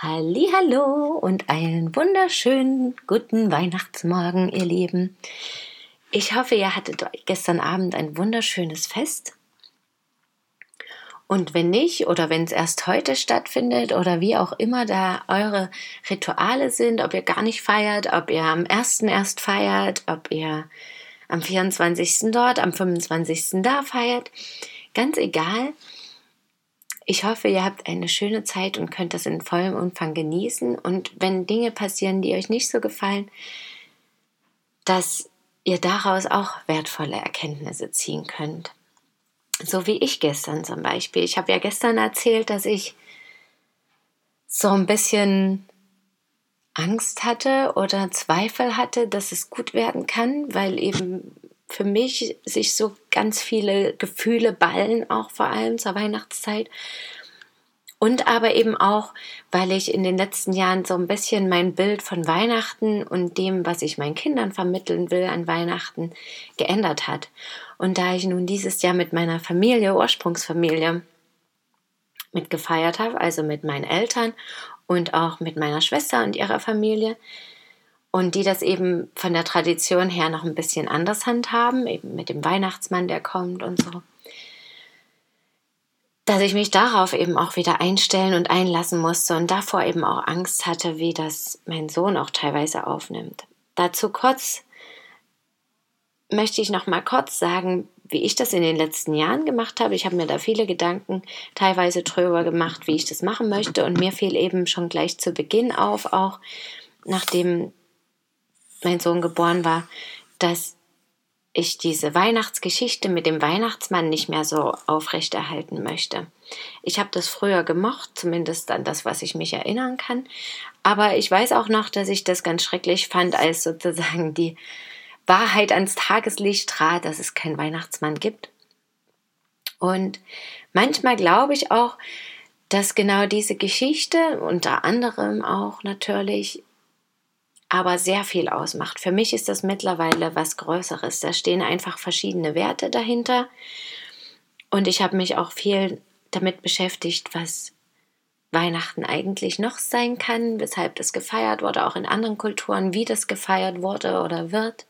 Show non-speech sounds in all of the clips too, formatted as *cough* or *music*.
Hallo und einen wunderschönen guten Weihnachtsmorgen, ihr Lieben. Ich hoffe, ihr hattet gestern Abend ein wunderschönes Fest. Und wenn nicht, oder wenn es erst heute stattfindet, oder wie auch immer da eure Rituale sind, ob ihr gar nicht feiert, ob ihr am 1. erst feiert, ob ihr am 24. dort, am 25. da feiert, ganz egal. Ich hoffe, ihr habt eine schöne Zeit und könnt das in vollem Umfang genießen. Und wenn Dinge passieren, die euch nicht so gefallen, dass ihr daraus auch wertvolle Erkenntnisse ziehen könnt. So wie ich gestern zum Beispiel. Ich habe ja gestern erzählt, dass ich so ein bisschen Angst hatte oder Zweifel hatte, dass es gut werden kann, weil eben für mich sich so ganz viele Gefühle ballen, auch vor allem zur Weihnachtszeit. Und aber eben auch, weil ich in den letzten Jahren so ein bisschen mein Bild von Weihnachten und dem, was ich meinen Kindern vermitteln will an Weihnachten, geändert hat. Und da ich nun dieses Jahr mit meiner Familie, Ursprungsfamilie, mitgefeiert habe, also mit meinen Eltern und auch mit meiner Schwester und ihrer Familie, und die das eben von der Tradition her noch ein bisschen anders handhaben, eben mit dem Weihnachtsmann, der kommt und so, dass ich mich darauf eben auch wieder einstellen und einlassen musste und davor eben auch Angst hatte, wie das mein Sohn auch teilweise aufnimmt. Dazu kurz möchte ich noch mal kurz sagen, wie ich das in den letzten Jahren gemacht habe. Ich habe mir da viele Gedanken teilweise drüber gemacht, wie ich das machen möchte und mir fiel eben schon gleich zu Beginn auf, auch nachdem mein Sohn geboren war, dass ich diese Weihnachtsgeschichte mit dem Weihnachtsmann nicht mehr so aufrechterhalten möchte. Ich habe das früher gemocht, zumindest an das, was ich mich erinnern kann. Aber ich weiß auch noch, dass ich das ganz schrecklich fand, als sozusagen die Wahrheit ans Tageslicht trat, dass es keinen Weihnachtsmann gibt. Und manchmal glaube ich auch, dass genau diese Geschichte, unter anderem auch natürlich, aber sehr viel ausmacht. Für mich ist das mittlerweile was Größeres. Da stehen einfach verschiedene Werte dahinter. Und ich habe mich auch viel damit beschäftigt, was Weihnachten eigentlich noch sein kann, weshalb das gefeiert wurde, auch in anderen Kulturen, wie das gefeiert wurde oder wird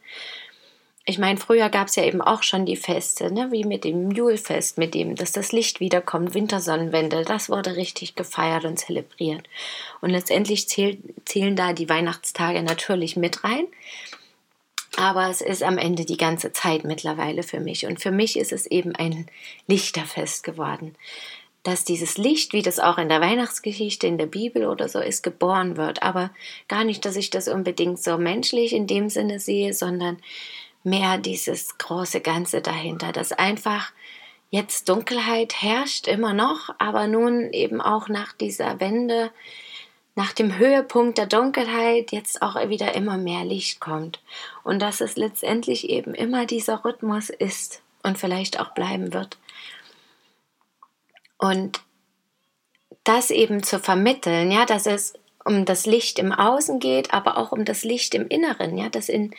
ich meine, früher gab es ja eben auch schon die Feste, ne? wie mit dem Julfest, mit dem, dass das Licht wiederkommt, Wintersonnenwende, das wurde richtig gefeiert und zelebriert. Und letztendlich zähl, zählen da die Weihnachtstage natürlich mit rein. Aber es ist am Ende die ganze Zeit mittlerweile für mich. Und für mich ist es eben ein Lichterfest geworden. Dass dieses Licht, wie das auch in der Weihnachtsgeschichte, in der Bibel oder so ist, geboren wird. Aber gar nicht, dass ich das unbedingt so menschlich in dem Sinne sehe, sondern mehr dieses große Ganze dahinter, dass einfach jetzt Dunkelheit herrscht immer noch, aber nun eben auch nach dieser Wende, nach dem Höhepunkt der Dunkelheit jetzt auch wieder immer mehr Licht kommt und dass es letztendlich eben immer dieser Rhythmus ist und vielleicht auch bleiben wird. Und das eben zu vermitteln, ja, dass es um das Licht im Außen geht, aber auch um das Licht im Inneren, ja, dass in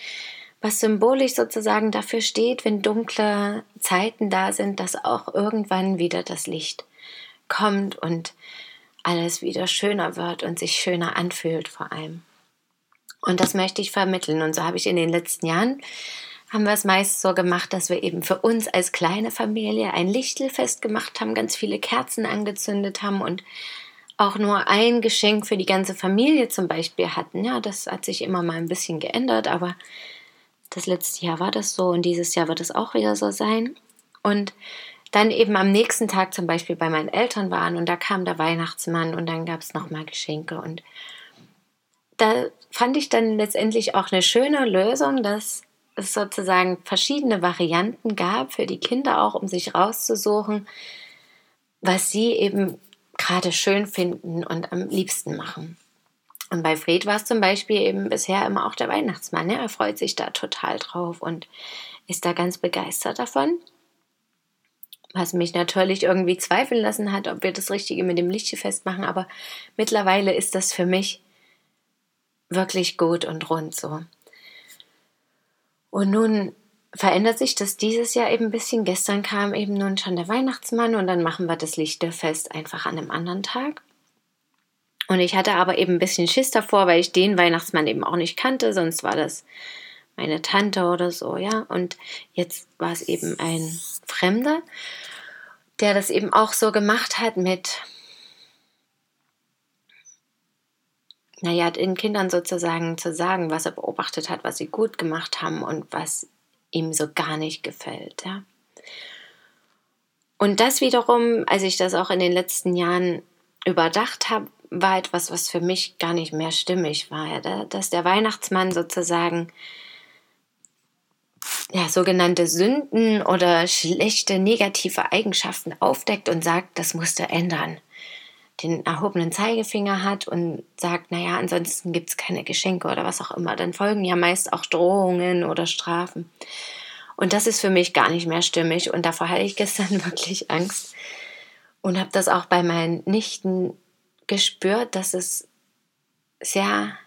was symbolisch sozusagen dafür steht, wenn dunkle Zeiten da sind, dass auch irgendwann wieder das Licht kommt und alles wieder schöner wird und sich schöner anfühlt vor allem. Und das möchte ich vermitteln. Und so habe ich in den letzten Jahren, haben wir es meist so gemacht, dass wir eben für uns als kleine Familie ein Lichtelfest gemacht haben, ganz viele Kerzen angezündet haben und auch nur ein Geschenk für die ganze Familie zum Beispiel hatten. Ja, das hat sich immer mal ein bisschen geändert, aber das letzte Jahr war das so und dieses Jahr wird es auch wieder so sein. Und dann eben am nächsten Tag zum Beispiel bei meinen Eltern waren und da kam der Weihnachtsmann und dann gab es nochmal Geschenke. Und da fand ich dann letztendlich auch eine schöne Lösung, dass es sozusagen verschiedene Varianten gab für die Kinder auch, um sich rauszusuchen, was sie eben gerade schön finden und am liebsten machen. Und bei Fred war es zum Beispiel eben bisher immer auch der Weihnachtsmann. Ja? Er freut sich da total drauf und ist da ganz begeistert davon. Was mich natürlich irgendwie zweifeln lassen hat, ob wir das Richtige mit dem Lichtfest machen. Aber mittlerweile ist das für mich wirklich gut und rund so. Und nun verändert sich das dieses Jahr eben ein bisschen. Gestern kam eben nun schon der Weihnachtsmann und dann machen wir das Lichterfest einfach an einem anderen Tag. Und ich hatte aber eben ein bisschen Schiss davor, weil ich den Weihnachtsmann eben auch nicht kannte, sonst war das meine Tante oder so, ja. Und jetzt war es eben ein Fremder, der das eben auch so gemacht hat mit, naja, den Kindern sozusagen zu sagen, was er beobachtet hat, was sie gut gemacht haben und was ihm so gar nicht gefällt, ja. Und das wiederum, als ich das auch in den letzten Jahren überdacht habe, war etwas, was für mich gar nicht mehr stimmig war. Dass der Weihnachtsmann sozusagen ja, sogenannte Sünden oder schlechte negative Eigenschaften aufdeckt und sagt, das musst du ändern. Den erhobenen Zeigefinger hat und sagt, naja, ansonsten gibt es keine Geschenke oder was auch immer. Dann folgen ja meist auch Drohungen oder Strafen. Und das ist für mich gar nicht mehr stimmig. Und davor hatte ich gestern *laughs* wirklich Angst und habe das auch bei meinen Nichten gespürt, dass es sehr,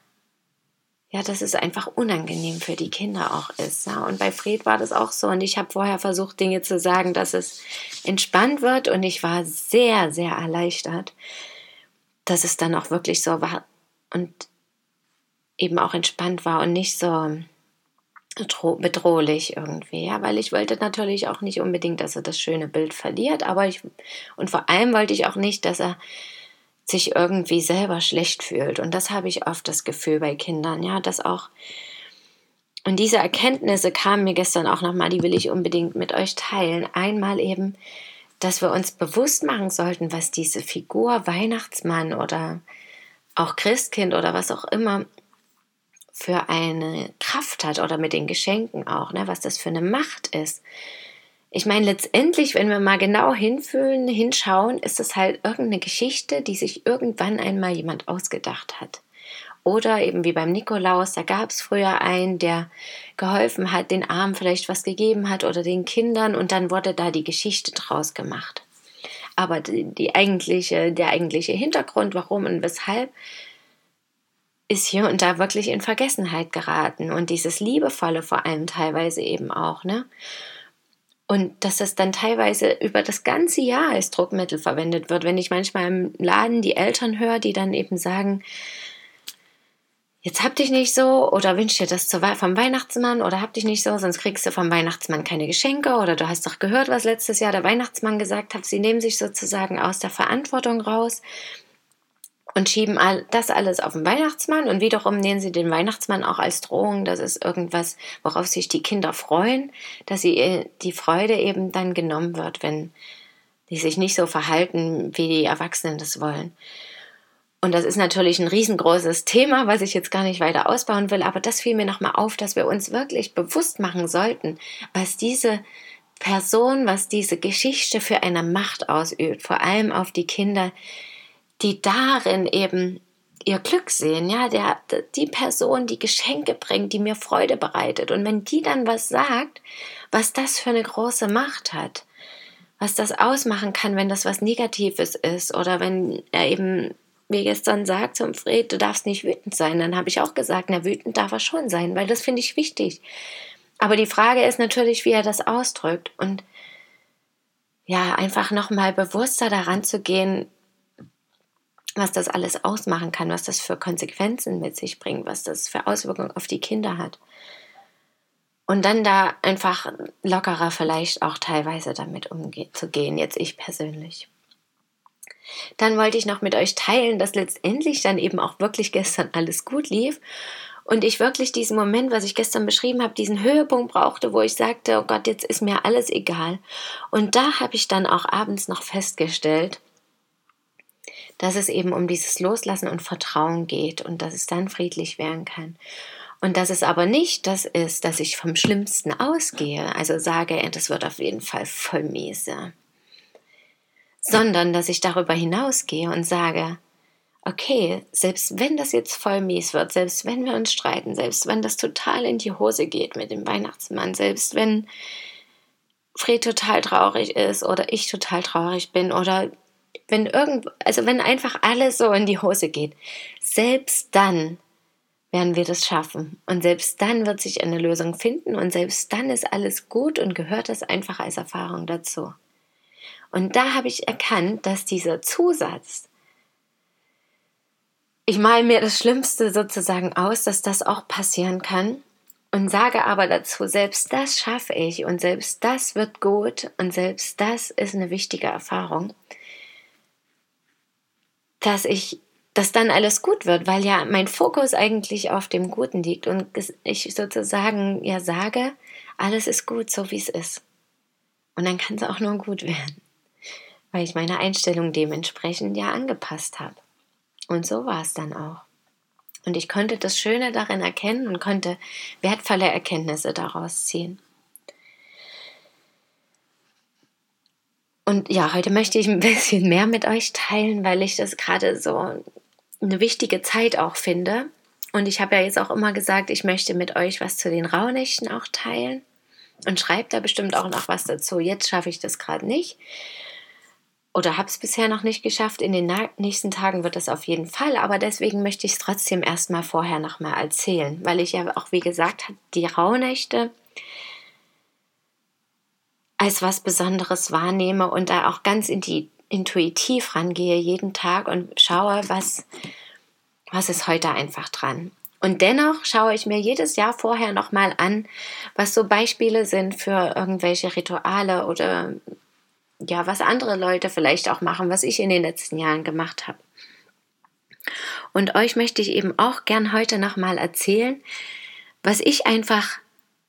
ja, dass es einfach unangenehm für die Kinder auch ist. Ja. Und bei Fred war das auch so. Und ich habe vorher versucht, Dinge zu sagen, dass es entspannt wird. Und ich war sehr, sehr erleichtert, dass es dann auch wirklich so war und eben auch entspannt war und nicht so bedrohlich irgendwie, ja, weil ich wollte natürlich auch nicht unbedingt, dass er das schöne Bild verliert, aber ich und vor allem wollte ich auch nicht, dass er sich irgendwie selber schlecht fühlt. Und das habe ich oft das Gefühl bei Kindern, ja, dass auch. Und diese Erkenntnisse kamen mir gestern auch nochmal, die will ich unbedingt mit euch teilen. Einmal eben, dass wir uns bewusst machen sollten, was diese Figur Weihnachtsmann oder auch Christkind oder was auch immer für eine Kraft hat oder mit den Geschenken auch, ne, was das für eine Macht ist. Ich meine, letztendlich, wenn wir mal genau hinfühlen, hinschauen, ist es halt irgendeine Geschichte, die sich irgendwann einmal jemand ausgedacht hat. Oder eben wie beim Nikolaus, da gab es früher einen, der geholfen hat, den Armen vielleicht was gegeben hat oder den Kindern und dann wurde da die Geschichte draus gemacht. Aber die, die eigentliche, der eigentliche Hintergrund, warum und weshalb, ist hier und da wirklich in Vergessenheit geraten und dieses Liebevolle vor allem teilweise eben auch, ne? Und dass das dann teilweise über das ganze Jahr als Druckmittel verwendet wird. Wenn ich manchmal im Laden die Eltern höre, die dann eben sagen, jetzt hab dich nicht so oder wünsch dir das vom Weihnachtsmann oder hab dich nicht so, sonst kriegst du vom Weihnachtsmann keine Geschenke oder du hast doch gehört, was letztes Jahr der Weihnachtsmann gesagt hat. Sie nehmen sich sozusagen aus der Verantwortung raus und schieben all, das alles auf den Weihnachtsmann und wiederum nehmen sie den Weihnachtsmann auch als Drohung. Das ist irgendwas, worauf sich die Kinder freuen, dass sie äh, die Freude eben dann genommen wird, wenn die sich nicht so verhalten, wie die Erwachsenen das wollen. Und das ist natürlich ein riesengroßes Thema, was ich jetzt gar nicht weiter ausbauen will, aber das fiel mir nochmal auf, dass wir uns wirklich bewusst machen sollten, was diese Person, was diese Geschichte für eine Macht ausübt, vor allem auf die Kinder, die darin eben ihr Glück sehen, ja, der, die Person, die Geschenke bringt, die mir Freude bereitet. Und wenn die dann was sagt, was das für eine große Macht hat, was das ausmachen kann, wenn das was Negatives ist oder wenn er eben mir gestern sagt zum Fred, du darfst nicht wütend sein, dann habe ich auch gesagt, na wütend darf er schon sein, weil das finde ich wichtig. Aber die Frage ist natürlich, wie er das ausdrückt und ja, einfach nochmal bewusster daran zu gehen, was das alles ausmachen kann, was das für Konsequenzen mit sich bringt, was das für Auswirkungen auf die Kinder hat. Und dann da einfach lockerer vielleicht auch teilweise damit umzugehen, jetzt ich persönlich. Dann wollte ich noch mit euch teilen, dass letztendlich dann eben auch wirklich gestern alles gut lief und ich wirklich diesen Moment, was ich gestern beschrieben habe, diesen Höhepunkt brauchte, wo ich sagte, oh Gott, jetzt ist mir alles egal. Und da habe ich dann auch abends noch festgestellt, dass es eben um dieses Loslassen und Vertrauen geht und dass es dann friedlich werden kann. Und dass es aber nicht das ist, dass ich vom Schlimmsten ausgehe, also sage, das wird auf jeden Fall voll miese, sondern dass ich darüber hinausgehe und sage, okay, selbst wenn das jetzt voll mies wird, selbst wenn wir uns streiten, selbst wenn das total in die Hose geht mit dem Weihnachtsmann, selbst wenn Fred total traurig ist oder ich total traurig bin oder wenn irgend, also wenn einfach alles so in die Hose geht, selbst dann werden wir das schaffen. Und selbst dann wird sich eine Lösung finden und selbst dann ist alles gut und gehört das einfach als Erfahrung dazu. Und da habe ich erkannt, dass dieser Zusatz, ich male mir das Schlimmste sozusagen aus, dass das auch passieren kann und sage aber dazu, selbst das schaffe ich und selbst das wird gut und selbst das ist eine wichtige Erfahrung, dass ich dass dann alles gut wird, weil ja mein Fokus eigentlich auf dem Guten liegt und ich sozusagen ja sage, alles ist gut, so wie es ist. Und dann kann es auch nur gut werden, weil ich meine Einstellung dementsprechend ja angepasst habe. Und so war es dann auch. Und ich konnte das Schöne darin erkennen und konnte wertvolle Erkenntnisse daraus ziehen. Und ja, heute möchte ich ein *laughs* bisschen mehr mit euch teilen, weil ich das gerade so eine wichtige Zeit auch finde. Und ich habe ja jetzt auch immer gesagt, ich möchte mit euch was zu den Rauhnächten auch teilen. Und schreibt da bestimmt auch noch was dazu. Jetzt schaffe ich das gerade nicht. Oder habe es bisher noch nicht geschafft. In den nächsten Tagen wird es auf jeden Fall. Aber deswegen möchte ich es trotzdem erstmal vorher nochmal erzählen. Weil ich ja auch, wie gesagt, die Rauhnächte als was Besonderes wahrnehme und da auch ganz in die intuitiv rangehe jeden Tag und schaue, was, was ist heute einfach dran. Und dennoch schaue ich mir jedes Jahr vorher nochmal an, was so Beispiele sind für irgendwelche Rituale oder ja, was andere Leute vielleicht auch machen, was ich in den letzten Jahren gemacht habe. Und euch möchte ich eben auch gern heute nochmal erzählen, was ich einfach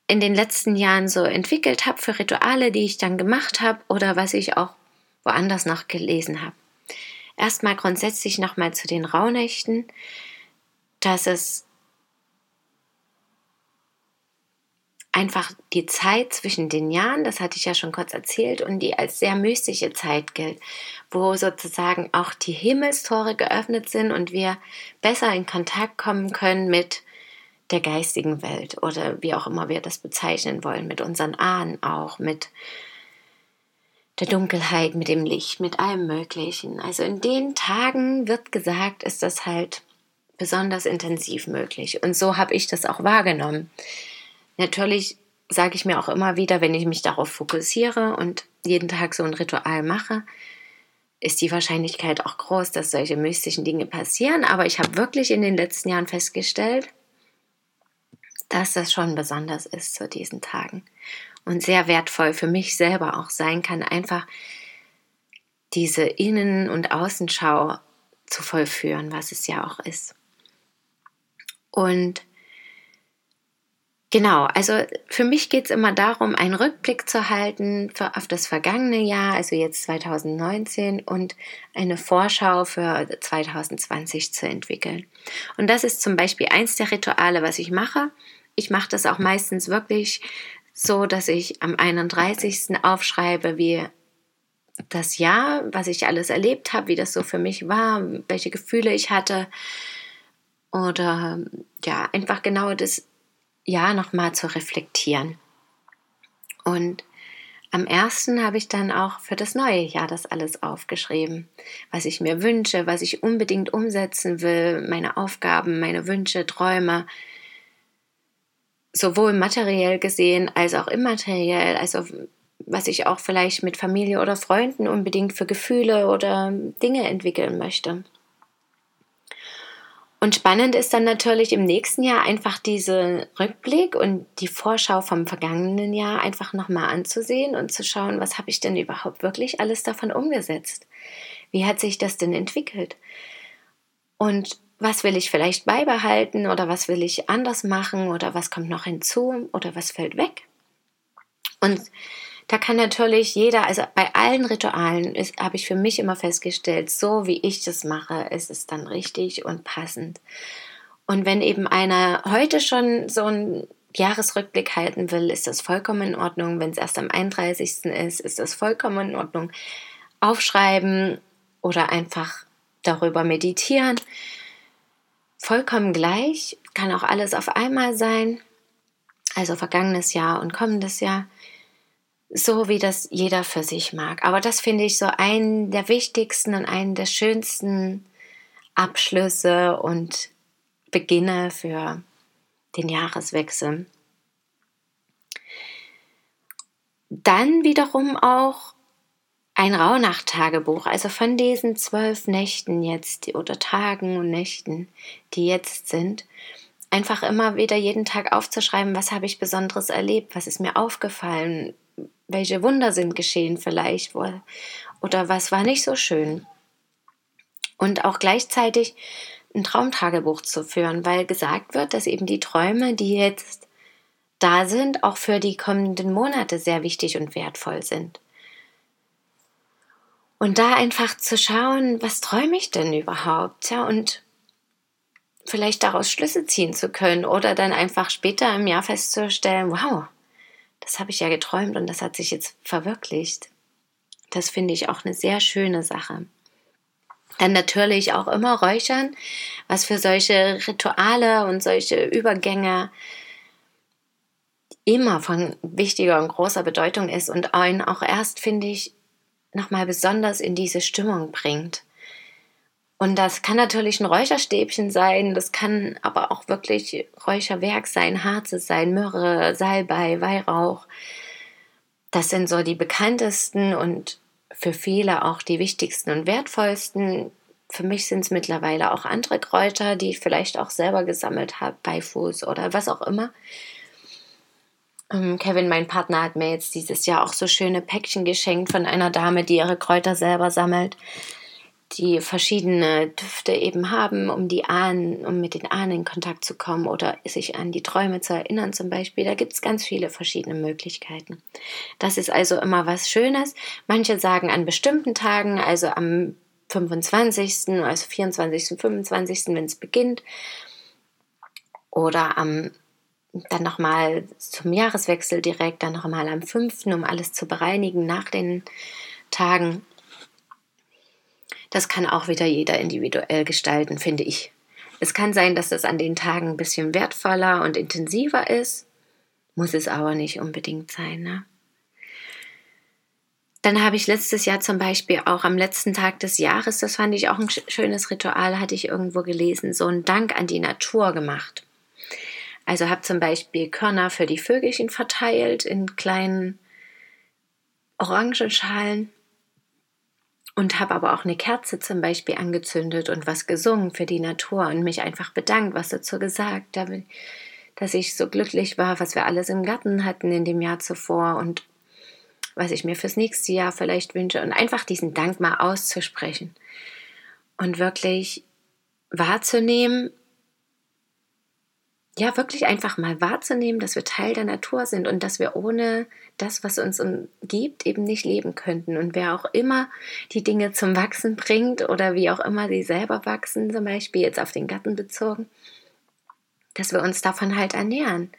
in den letzten Jahren so entwickelt habe für Rituale, die ich dann gemacht habe oder was ich auch woanders noch gelesen habe. Erstmal grundsätzlich nochmal zu den Rauhnächten, dass es einfach die Zeit zwischen den Jahren, das hatte ich ja schon kurz erzählt, und die als sehr mystische Zeit gilt, wo sozusagen auch die Himmelstore geöffnet sind und wir besser in Kontakt kommen können mit der geistigen Welt oder wie auch immer wir das bezeichnen wollen, mit unseren Ahnen auch, mit der Dunkelheit, mit dem Licht, mit allem Möglichen. Also in den Tagen wird gesagt, ist das halt besonders intensiv möglich. Und so habe ich das auch wahrgenommen. Natürlich sage ich mir auch immer wieder, wenn ich mich darauf fokussiere und jeden Tag so ein Ritual mache, ist die Wahrscheinlichkeit auch groß, dass solche mystischen Dinge passieren. Aber ich habe wirklich in den letzten Jahren festgestellt, dass das schon besonders ist zu diesen Tagen und sehr wertvoll für mich selber auch sein kann, einfach diese Innen- und Außenschau zu vollführen, was es ja auch ist. Und genau, also für mich geht es immer darum, einen Rückblick zu halten für, auf das vergangene Jahr, also jetzt 2019, und eine Vorschau für 2020 zu entwickeln. Und das ist zum Beispiel eins der Rituale, was ich mache. Ich mache das auch meistens wirklich so, dass ich am 31. aufschreibe, wie das Jahr, was ich alles erlebt habe, wie das so für mich war, welche Gefühle ich hatte. Oder ja, einfach genau das Jahr nochmal zu reflektieren. Und am ersten habe ich dann auch für das neue Jahr das alles aufgeschrieben, was ich mir wünsche, was ich unbedingt umsetzen will, meine Aufgaben, meine Wünsche, Träume, sowohl materiell gesehen als auch immateriell, also was ich auch vielleicht mit Familie oder Freunden unbedingt für Gefühle oder Dinge entwickeln möchte. Und spannend ist dann natürlich im nächsten Jahr einfach diese Rückblick und die Vorschau vom vergangenen Jahr einfach nochmal anzusehen und zu schauen, was habe ich denn überhaupt wirklich alles davon umgesetzt? Wie hat sich das denn entwickelt? Und was will ich vielleicht beibehalten oder was will ich anders machen oder was kommt noch hinzu oder was fällt weg. Und da kann natürlich jeder, also bei allen Ritualen habe ich für mich immer festgestellt, so wie ich das mache, ist es dann richtig und passend. Und wenn eben einer heute schon so einen Jahresrückblick halten will, ist das vollkommen in Ordnung. Wenn es erst am 31. ist, ist das vollkommen in Ordnung. Aufschreiben oder einfach darüber meditieren. Vollkommen gleich, kann auch alles auf einmal sein, also vergangenes Jahr und kommendes Jahr, so wie das jeder für sich mag. Aber das finde ich so einen der wichtigsten und einen der schönsten Abschlüsse und Beginne für den Jahreswechsel. Dann wiederum auch ein Rauhnacht-Tagebuch, also von diesen zwölf Nächten jetzt oder Tagen und Nächten, die jetzt sind, einfach immer wieder jeden Tag aufzuschreiben, was habe ich Besonderes erlebt, was ist mir aufgefallen, welche Wunder sind geschehen vielleicht oder was war nicht so schön. Und auch gleichzeitig ein Traumtagebuch zu führen, weil gesagt wird, dass eben die Träume, die jetzt da sind, auch für die kommenden Monate sehr wichtig und wertvoll sind. Und da einfach zu schauen, was träume ich denn überhaupt? Ja, und vielleicht daraus Schlüsse ziehen zu können oder dann einfach später im Jahr festzustellen, wow, das habe ich ja geträumt und das hat sich jetzt verwirklicht. Das finde ich auch eine sehr schöne Sache. Dann natürlich auch immer räuchern, was für solche Rituale und solche Übergänge immer von wichtiger und großer Bedeutung ist und einen auch erst, finde ich, nochmal besonders in diese Stimmung bringt. Und das kann natürlich ein Räucherstäbchen sein, das kann aber auch wirklich Räucherwerk sein, Harze sein, Myrrhe, Salbei, Weihrauch. Das sind so die bekanntesten und für viele auch die wichtigsten und wertvollsten. Für mich sind es mittlerweile auch andere Kräuter, die ich vielleicht auch selber gesammelt habe, Beifuß oder was auch immer. Ähm, Kevin, mein Partner, hat mir jetzt dieses Jahr auch so schöne Päckchen geschenkt von einer Dame, die ihre Kräuter selber sammelt, die verschiedene Düfte eben haben, um die Ahnen, um mit den Ahnen in Kontakt zu kommen oder sich an die Träume zu erinnern zum Beispiel. Da gibt es ganz viele verschiedene Möglichkeiten. Das ist also immer was Schönes. Manche sagen an bestimmten Tagen, also am 25., also 24., 25., wenn es beginnt, oder am dann nochmal zum Jahreswechsel direkt, dann nochmal am 5., um alles zu bereinigen nach den Tagen. Das kann auch wieder jeder individuell gestalten, finde ich. Es kann sein, dass das an den Tagen ein bisschen wertvoller und intensiver ist, muss es aber nicht unbedingt sein. Ne? Dann habe ich letztes Jahr zum Beispiel auch am letzten Tag des Jahres, das fand ich auch ein schönes Ritual, hatte ich irgendwo gelesen, so einen Dank an die Natur gemacht. Also habe zum Beispiel Körner für die Vögelchen verteilt in kleinen Orangenschalen. Und habe aber auch eine Kerze zum Beispiel angezündet und was gesungen für die Natur und mich einfach bedankt, was dazu gesagt, dass ich so glücklich war, was wir alles im Garten hatten in dem Jahr zuvor und was ich mir fürs nächste Jahr vielleicht wünsche. Und einfach diesen Dank mal auszusprechen und wirklich wahrzunehmen, ja, wirklich einfach mal wahrzunehmen, dass wir Teil der Natur sind und dass wir ohne das, was uns umgibt, eben nicht leben könnten. Und wer auch immer die Dinge zum Wachsen bringt oder wie auch immer sie selber wachsen, zum Beispiel jetzt auf den Garten bezogen, dass wir uns davon halt ernähren.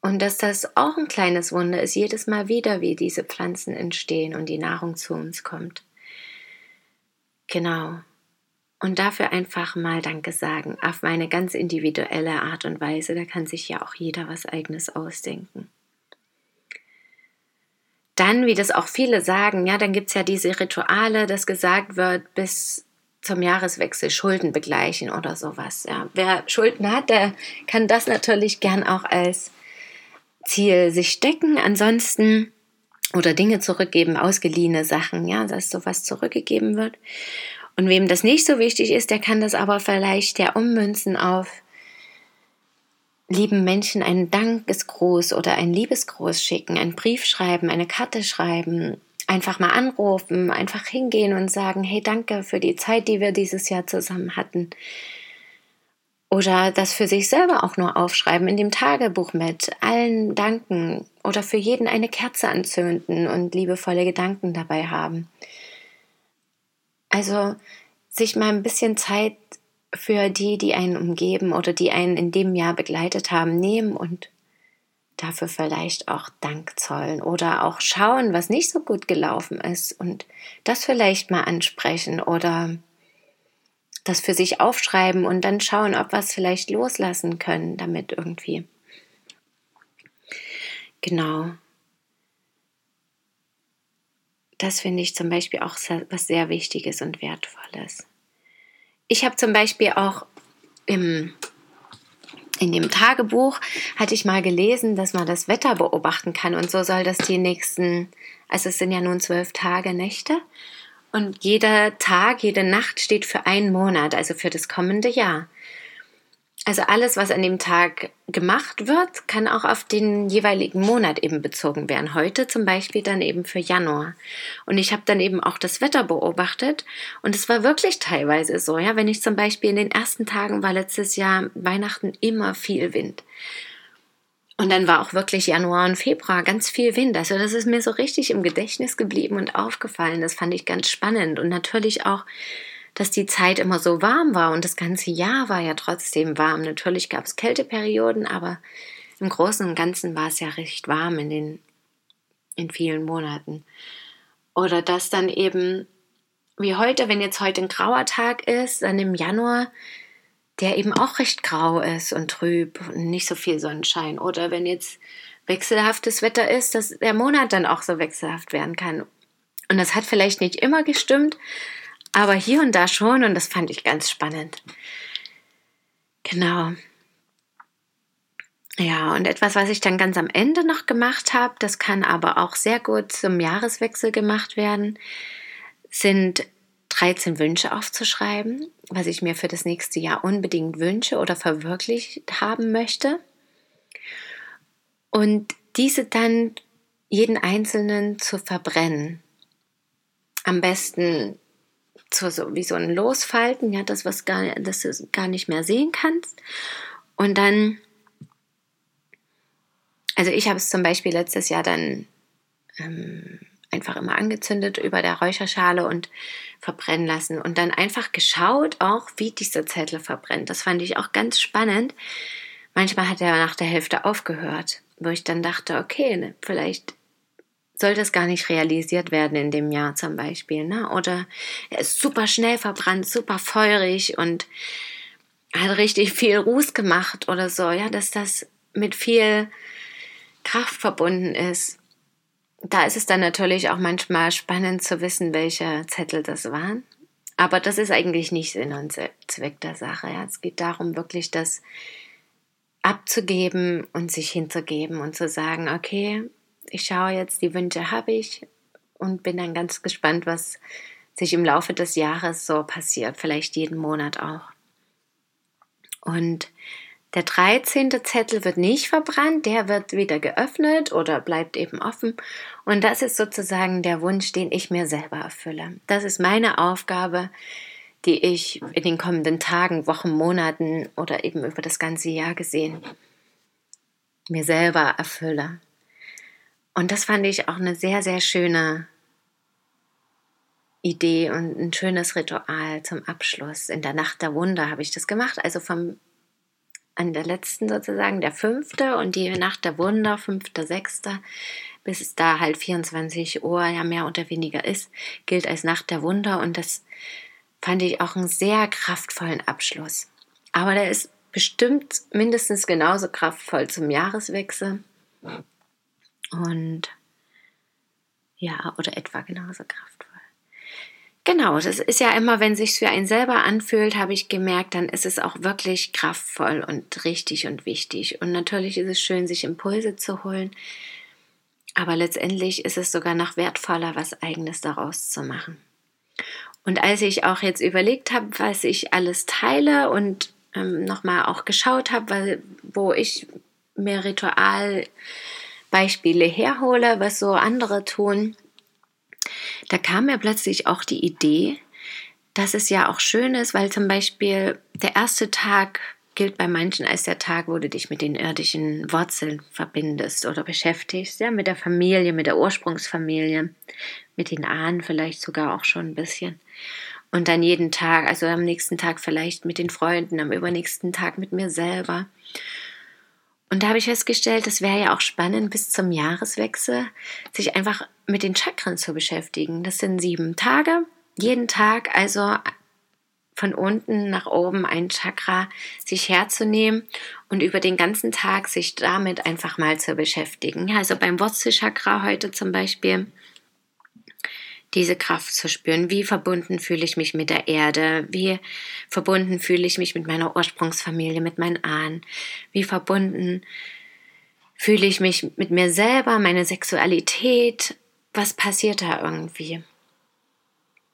Und dass das auch ein kleines Wunder ist, jedes Mal wieder, wie diese Pflanzen entstehen und die Nahrung zu uns kommt. Genau und dafür einfach mal Danke sagen auf meine ganz individuelle Art und Weise. Da kann sich ja auch jeder was eigenes ausdenken. Dann, wie das auch viele sagen, ja, dann gibt es ja diese Rituale, dass gesagt wird, bis zum Jahreswechsel Schulden begleichen oder sowas. Ja. Wer Schulden hat, der kann das natürlich gern auch als Ziel sich stecken. Ansonsten oder Dinge zurückgeben, ausgeliehene Sachen, ja, dass sowas zurückgegeben wird. Und wem das nicht so wichtig ist, der kann das aber vielleicht ja ummünzen auf lieben Menschen einen Dankesgruß oder ein Liebesgruß schicken, einen Brief schreiben, eine Karte schreiben, einfach mal anrufen, einfach hingehen und sagen, hey, danke für die Zeit, die wir dieses Jahr zusammen hatten. Oder das für sich selber auch nur aufschreiben in dem Tagebuch mit allen danken oder für jeden eine Kerze anzünden und liebevolle Gedanken dabei haben. Also sich mal ein bisschen Zeit für die, die einen umgeben oder die einen in dem Jahr begleitet haben, nehmen und dafür vielleicht auch Dank zollen oder auch schauen, was nicht so gut gelaufen ist und das vielleicht mal ansprechen oder das für sich aufschreiben und dann schauen, ob wir es vielleicht loslassen können damit irgendwie. Genau. Das finde ich zum Beispiel auch was sehr Wichtiges und Wertvolles. Ich habe zum Beispiel auch im, in dem Tagebuch, hatte ich mal gelesen, dass man das Wetter beobachten kann und so soll das die nächsten, also es sind ja nun zwölf Tage, Nächte und jeder Tag, jede Nacht steht für einen Monat, also für das kommende Jahr. Also alles, was an dem Tag gemacht wird, kann auch auf den jeweiligen Monat eben bezogen werden. Heute zum Beispiel dann eben für Januar. Und ich habe dann eben auch das Wetter beobachtet und es war wirklich teilweise so, ja, wenn ich zum Beispiel in den ersten Tagen war letztes Jahr Weihnachten immer viel Wind. Und dann war auch wirklich Januar und Februar ganz viel Wind. Also das ist mir so richtig im Gedächtnis geblieben und aufgefallen. Das fand ich ganz spannend. Und natürlich auch dass die Zeit immer so warm war und das ganze Jahr war ja trotzdem warm. Natürlich gab es Kälteperioden, aber im Großen und Ganzen war es ja recht warm in den in vielen Monaten. Oder dass dann eben wie heute, wenn jetzt heute ein grauer Tag ist, dann im Januar der eben auch recht grau ist und trüb und nicht so viel Sonnenschein. Oder wenn jetzt wechselhaftes Wetter ist, dass der Monat dann auch so wechselhaft werden kann. Und das hat vielleicht nicht immer gestimmt, aber hier und da schon und das fand ich ganz spannend. Genau. Ja, und etwas, was ich dann ganz am Ende noch gemacht habe, das kann aber auch sehr gut zum Jahreswechsel gemacht werden, sind 13 Wünsche aufzuschreiben, was ich mir für das nächste Jahr unbedingt wünsche oder verwirklicht haben möchte. Und diese dann jeden einzelnen zu verbrennen. Am besten so, so wie so ein Losfalten, ja, das, was gar, das du gar nicht mehr sehen kannst. Und dann, also ich habe es zum Beispiel letztes Jahr dann ähm, einfach immer angezündet über der Räucherschale und verbrennen lassen und dann einfach geschaut auch, wie dieser Zettel verbrennt. Das fand ich auch ganz spannend. Manchmal hat er nach der Hälfte aufgehört, wo ich dann dachte, okay, ne, vielleicht soll das gar nicht realisiert werden in dem Jahr zum Beispiel. Ne? Oder er ist super schnell verbrannt, super feurig und hat richtig viel Ruß gemacht oder so, ja, dass das mit viel Kraft verbunden ist. Da ist es dann natürlich auch manchmal spannend zu wissen, welche Zettel das waren. Aber das ist eigentlich nicht Sinn und Zweck der Sache. Ja. Es geht darum, wirklich das abzugeben und sich hinzugeben und zu sagen, okay, ich schaue jetzt, die Wünsche habe ich und bin dann ganz gespannt, was sich im Laufe des Jahres so passiert, vielleicht jeden Monat auch. Und der 13. Zettel wird nicht verbrannt, der wird wieder geöffnet oder bleibt eben offen. Und das ist sozusagen der Wunsch, den ich mir selber erfülle. Das ist meine Aufgabe, die ich in den kommenden Tagen, Wochen, Monaten oder eben über das ganze Jahr gesehen mir selber erfülle. Und das fand ich auch eine sehr, sehr schöne Idee und ein schönes Ritual zum Abschluss. In der Nacht der Wunder habe ich das gemacht, also vom an der letzten sozusagen, der fünfte und die Nacht der Wunder, fünfter, sechster, bis es da halt 24 Uhr ja mehr oder weniger ist, gilt als Nacht der Wunder und das fand ich auch einen sehr kraftvollen Abschluss. Aber der ist bestimmt mindestens genauso kraftvoll zum Jahreswechsel. Und ja, oder etwa genauso kraftvoll. Genau, das ist ja immer, wenn sich für einen selber anfühlt, habe ich gemerkt, dann ist es auch wirklich kraftvoll und richtig und wichtig. Und natürlich ist es schön, sich Impulse zu holen, aber letztendlich ist es sogar noch wertvoller, was eigenes daraus zu machen. Und als ich auch jetzt überlegt habe, was ich alles teile und ähm, nochmal auch geschaut habe, wo ich mir Ritual Beispiele herhole, was so andere tun, da kam mir plötzlich auch die Idee, dass es ja auch schön ist, weil zum Beispiel der erste Tag gilt bei manchen als der Tag, wo du dich mit den irdischen Wurzeln verbindest oder beschäftigst, ja, mit der Familie, mit der Ursprungsfamilie, mit den Ahnen vielleicht sogar auch schon ein bisschen. Und dann jeden Tag, also am nächsten Tag vielleicht mit den Freunden, am übernächsten Tag mit mir selber. Und da habe ich festgestellt, es wäre ja auch spannend, bis zum Jahreswechsel sich einfach mit den Chakren zu beschäftigen. Das sind sieben Tage, jeden Tag also von unten nach oben ein Chakra sich herzunehmen und über den ganzen Tag sich damit einfach mal zu beschäftigen. Also beim Wurzelchakra heute zum Beispiel diese Kraft zu spüren. Wie verbunden fühle ich mich mit der Erde? Wie verbunden fühle ich mich mit meiner Ursprungsfamilie, mit meinen Ahnen? Wie verbunden fühle ich mich mit mir selber, meine Sexualität? Was passiert da irgendwie?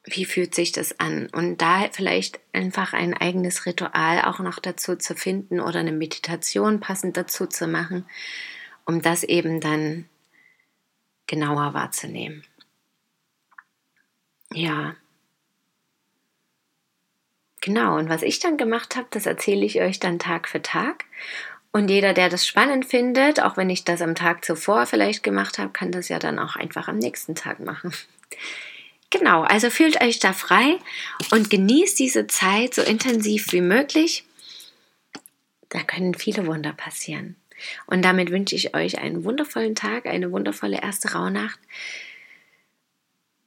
Wie fühlt sich das an? Und da vielleicht einfach ein eigenes Ritual auch noch dazu zu finden oder eine Meditation passend dazu zu machen, um das eben dann genauer wahrzunehmen. Ja. Genau, und was ich dann gemacht habe, das erzähle ich euch dann Tag für Tag. Und jeder, der das spannend findet, auch wenn ich das am Tag zuvor vielleicht gemacht habe, kann das ja dann auch einfach am nächsten Tag machen. Genau, also fühlt euch da frei und genießt diese Zeit so intensiv wie möglich. Da können viele Wunder passieren. Und damit wünsche ich euch einen wundervollen Tag, eine wundervolle erste Rauhnacht.